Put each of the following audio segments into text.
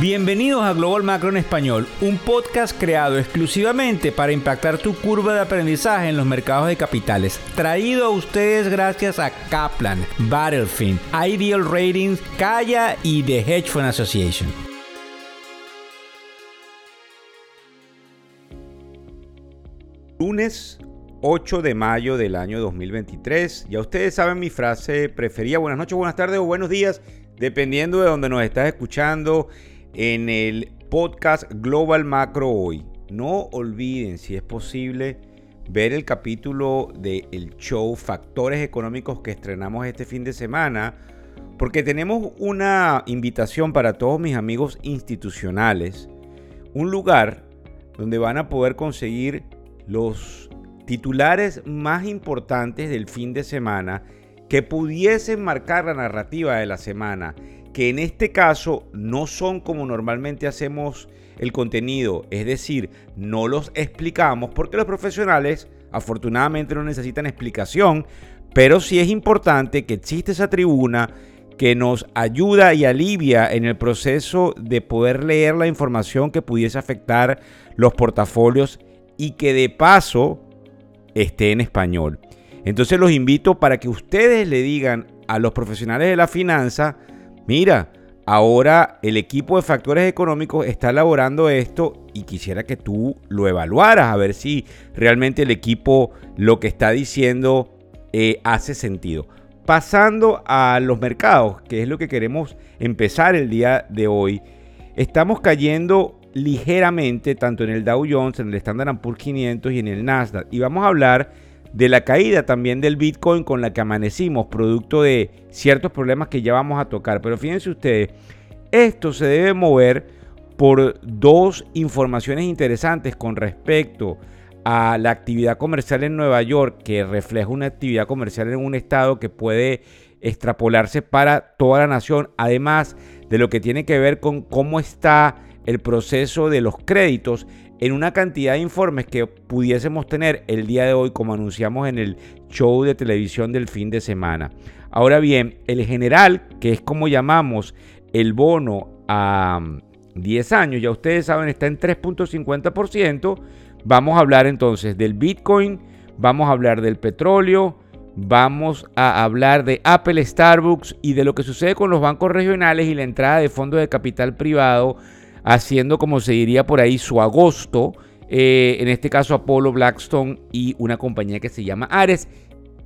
Bienvenidos a Global Macro en Español, un podcast creado exclusivamente para impactar tu curva de aprendizaje en los mercados de capitales. Traído a ustedes gracias a Kaplan, Battlefield, Ideal Ratings, Kaya y The Hedge Fund Association. Lunes 8 de mayo del año 2023. Ya ustedes saben mi frase preferida. Buenas noches, buenas tardes o buenos días, dependiendo de donde nos estás escuchando en el podcast Global Macro hoy. No olviden, si es posible, ver el capítulo del show Factores Económicos que estrenamos este fin de semana, porque tenemos una invitación para todos mis amigos institucionales, un lugar donde van a poder conseguir los titulares más importantes del fin de semana que pudiesen marcar la narrativa de la semana que en este caso no son como normalmente hacemos el contenido, es decir, no los explicamos porque los profesionales afortunadamente no necesitan explicación, pero sí es importante que existe esa tribuna que nos ayuda y alivia en el proceso de poder leer la información que pudiese afectar los portafolios y que de paso esté en español. Entonces los invito para que ustedes le digan a los profesionales de la finanza, mira, ahora el equipo de factores económicos está elaborando esto y quisiera que tú lo evaluaras a ver si realmente el equipo lo que está diciendo eh, hace sentido. Pasando a los mercados, que es lo que queremos empezar el día de hoy, estamos cayendo ligeramente tanto en el Dow Jones, en el Standard Poor's 500 y en el Nasdaq. Y vamos a hablar de la caída también del Bitcoin con la que amanecimos, producto de ciertos problemas que ya vamos a tocar. Pero fíjense ustedes, esto se debe mover por dos informaciones interesantes con respecto a la actividad comercial en Nueva York, que refleja una actividad comercial en un estado que puede extrapolarse para toda la nación, además de lo que tiene que ver con cómo está el proceso de los créditos en una cantidad de informes que pudiésemos tener el día de hoy, como anunciamos en el show de televisión del fin de semana. Ahora bien, el general, que es como llamamos el bono a 10 años, ya ustedes saben, está en 3.50%. Vamos a hablar entonces del Bitcoin, vamos a hablar del petróleo, vamos a hablar de Apple, Starbucks y de lo que sucede con los bancos regionales y la entrada de fondos de capital privado haciendo, como se diría por ahí, su agosto. Eh, en este caso Apollo, Blackstone y una compañía que se llama Ares.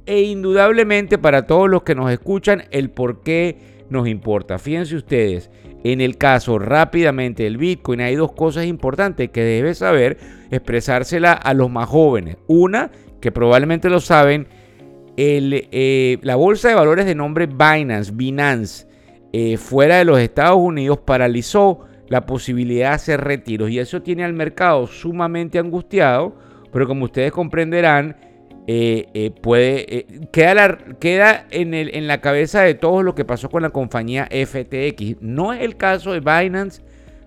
E indudablemente para todos los que nos escuchan, el por qué nos importa. Fíjense ustedes, en el caso rápidamente del Bitcoin hay dos cosas importantes que debe saber expresársela a los más jóvenes. Una, que probablemente lo saben, el, eh, la bolsa de valores de nombre Binance, Binance, eh, fuera de los Estados Unidos paralizó la posibilidad de hacer retiros y eso tiene al mercado sumamente angustiado, pero como ustedes comprenderán, eh, eh, puede, eh, queda, queda en, en la cabeza de todos lo que pasó con la compañía FTX. No es el caso de Binance,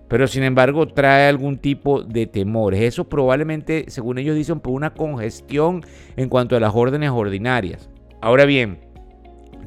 pero sin embargo trae algún tipo de temores. Eso probablemente, según ellos dicen, por una congestión en cuanto a las órdenes ordinarias. Ahora bien,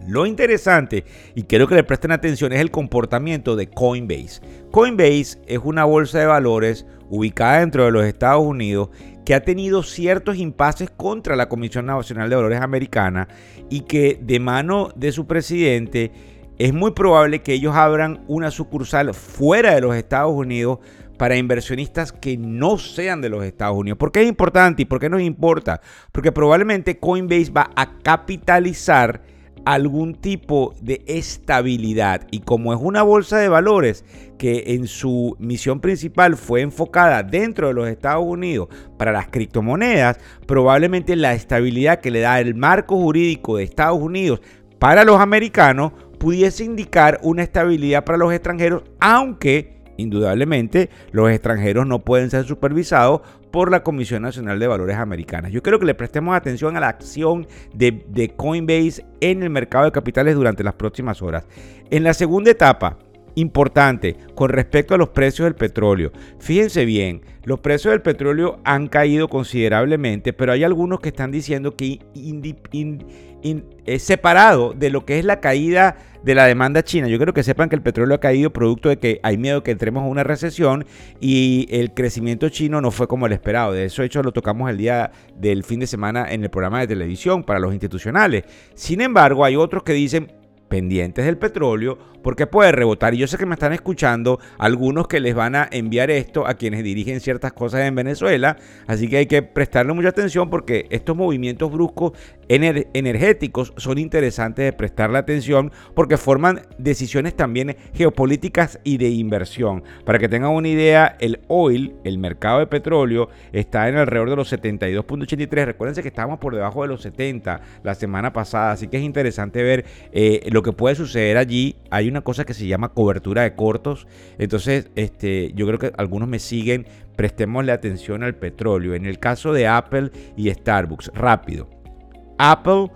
lo interesante, y quiero que le presten atención, es el comportamiento de Coinbase. Coinbase es una bolsa de valores ubicada dentro de los Estados Unidos que ha tenido ciertos impases contra la Comisión Nacional de Valores Americana y que de mano de su presidente es muy probable que ellos abran una sucursal fuera de los Estados Unidos para inversionistas que no sean de los Estados Unidos. ¿Por qué es importante y por qué nos importa? Porque probablemente Coinbase va a capitalizar algún tipo de estabilidad. Y como es una bolsa de valores que en su misión principal fue enfocada dentro de los Estados Unidos para las criptomonedas, probablemente la estabilidad que le da el marco jurídico de Estados Unidos para los americanos pudiese indicar una estabilidad para los extranjeros, aunque indudablemente los extranjeros no pueden ser supervisados por la Comisión Nacional de Valores Americanas. Yo quiero que le prestemos atención a la acción de, Coinbase en el mercado de capitales durante las próximas horas. En la segunda etapa, Importante, con respecto a los precios del petróleo. Fíjense bien, los precios del petróleo han caído considerablemente, pero hay algunos que están diciendo que es separado de lo que es la caída de la demanda china. Yo quiero que sepan que el petróleo ha caído producto de que hay miedo que entremos a una recesión y el crecimiento chino no fue como el esperado. De eso hecho lo tocamos el día del fin de semana en el programa de televisión para los institucionales. Sin embargo, hay otros que dicen pendientes del petróleo porque puede rebotar. Y yo sé que me están escuchando algunos que les van a enviar esto a quienes dirigen ciertas cosas en Venezuela. Así que hay que prestarle mucha atención porque estos movimientos bruscos energéticos son interesantes de prestarle atención porque forman decisiones también geopolíticas y de inversión. Para que tengan una idea, el oil, el mercado de petróleo, está en alrededor de los 72.83. Recuérdense que estábamos por debajo de los 70 la semana pasada. Así que es interesante ver eh, lo que puede suceder allí. Hay una cosa que se llama cobertura de cortos. Entonces, este, yo creo que algunos me siguen. Prestémosle atención al petróleo. En el caso de Apple y Starbucks, rápido. Apple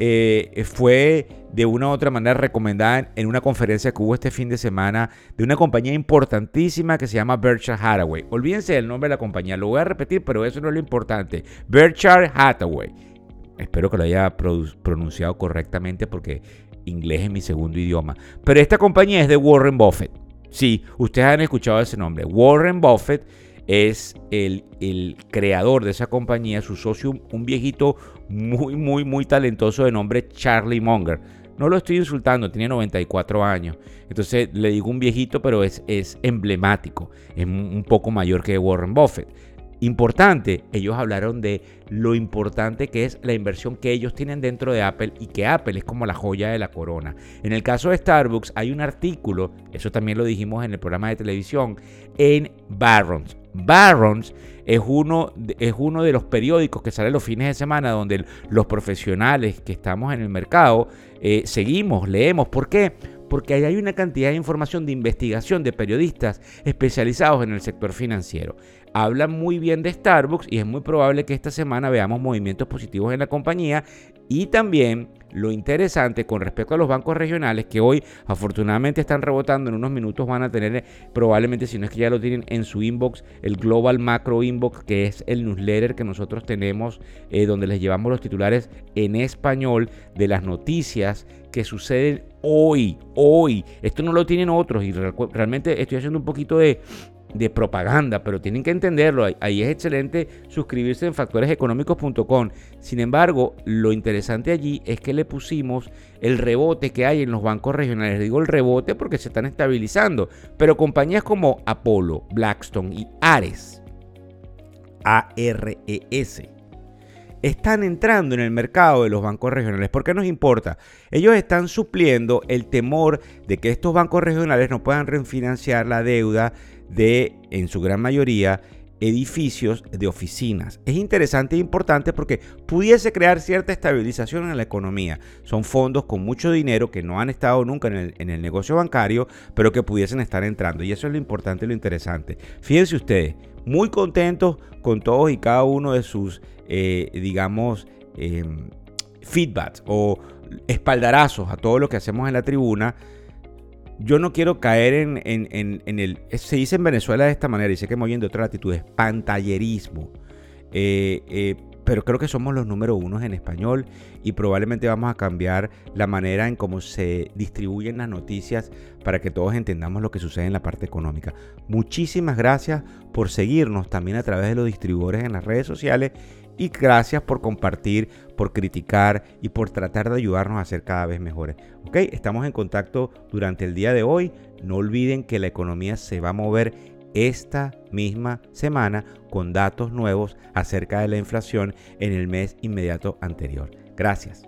eh, fue de una u otra manera recomendada en una conferencia que hubo este fin de semana de una compañía importantísima que se llama Berkshire Hathaway. Olvídense del nombre de la compañía, lo voy a repetir, pero eso no es lo importante. Berkshire Hathaway. Espero que lo haya pronunciado correctamente porque inglés es mi segundo idioma. Pero esta compañía es de Warren Buffett. Sí, ustedes han escuchado ese nombre. Warren Buffett es el, el, creador de esa compañía, su socio, un viejito muy, muy, muy talentoso de nombre Charlie Munger. No lo estoy insultando, tiene 94 años. Entonces le digo un viejito, pero es, es emblemático. Es un poco mayor que Warren Buffett importante, ellos hablaron de lo importante que es la inversión que ellos tienen dentro de Apple y que Apple es como la joya de la corona. En el caso de Starbucks hay un artículo, eso también lo dijimos en el programa de televisión, en Barrons. Barrons es uno, es uno de los periódicos que sale los fines de semana donde los profesionales que estamos en el mercado eh, seguimos, leemos. ¿Por qué? Porque ahí hay una cantidad de información de investigación de periodistas especializados en el sector financiero. Hablan muy bien de Starbucks y es muy probable que esta semana veamos movimientos positivos en la compañía y también lo interesante con respecto a los bancos regionales que hoy afortunadamente están rebotando, en unos minutos van a tener probablemente, si no es que ya lo tienen en su inbox, el Global Macro Inbox, que es el newsletter que nosotros tenemos, eh, donde les llevamos los titulares en español de las noticias que suceden hoy, hoy. Esto no lo tienen otros y realmente estoy haciendo un poquito de, propaganda, pero tienen que entenderlo. Ahí es excelente suscribirse en factoreseconómicos.com. Sin embargo, lo interesante allí es que le pusimos el rebote que hay en los bancos regionales. Digo el rebote porque se están estabilizando, pero compañías como Apollo, Blackstone y Ares, ARES, están entrando en el mercado de los bancos regionales. ¿Por qué nos importa? Ellos están supliendo el temor de que estos bancos regionales no puedan refinanciar la deuda de, en su gran mayoría, edificios de oficinas. Es interesante e importante porque pudiese crear cierta estabilización en la economía. Son fondos con mucho dinero que no han estado nunca en el, negocio bancario, pero que pudiesen estar entrando. Y eso es lo importante y lo interesante. Fíjense ustedes, muy contentos con todos y cada uno de sus, eh, digamos, em, feedbacks o espaldarazos a todo lo que hacemos en la tribuna yo no quiero caer en, el... Se dice en Venezuela de esta manera, y sé que me oyen de otras latitudes, pantallerismo. Eh, eh, pero creo que somos los número unos en español y probablemente vamos a cambiar la manera en cómo se distribuyen las noticias para que todos entendamos lo que sucede en la parte económica. Muchísimas gracias por seguirnos también a través de los distribuidores en las redes sociales y gracias por compartir, por criticar y por tratar de ayudarnos a ser cada vez mejores. Ok, estamos en contacto durante el día de hoy. No olviden que la economía se va a mover esta misma semana con datos nuevos acerca de la inflación en el mes inmediato anterior. Gracias.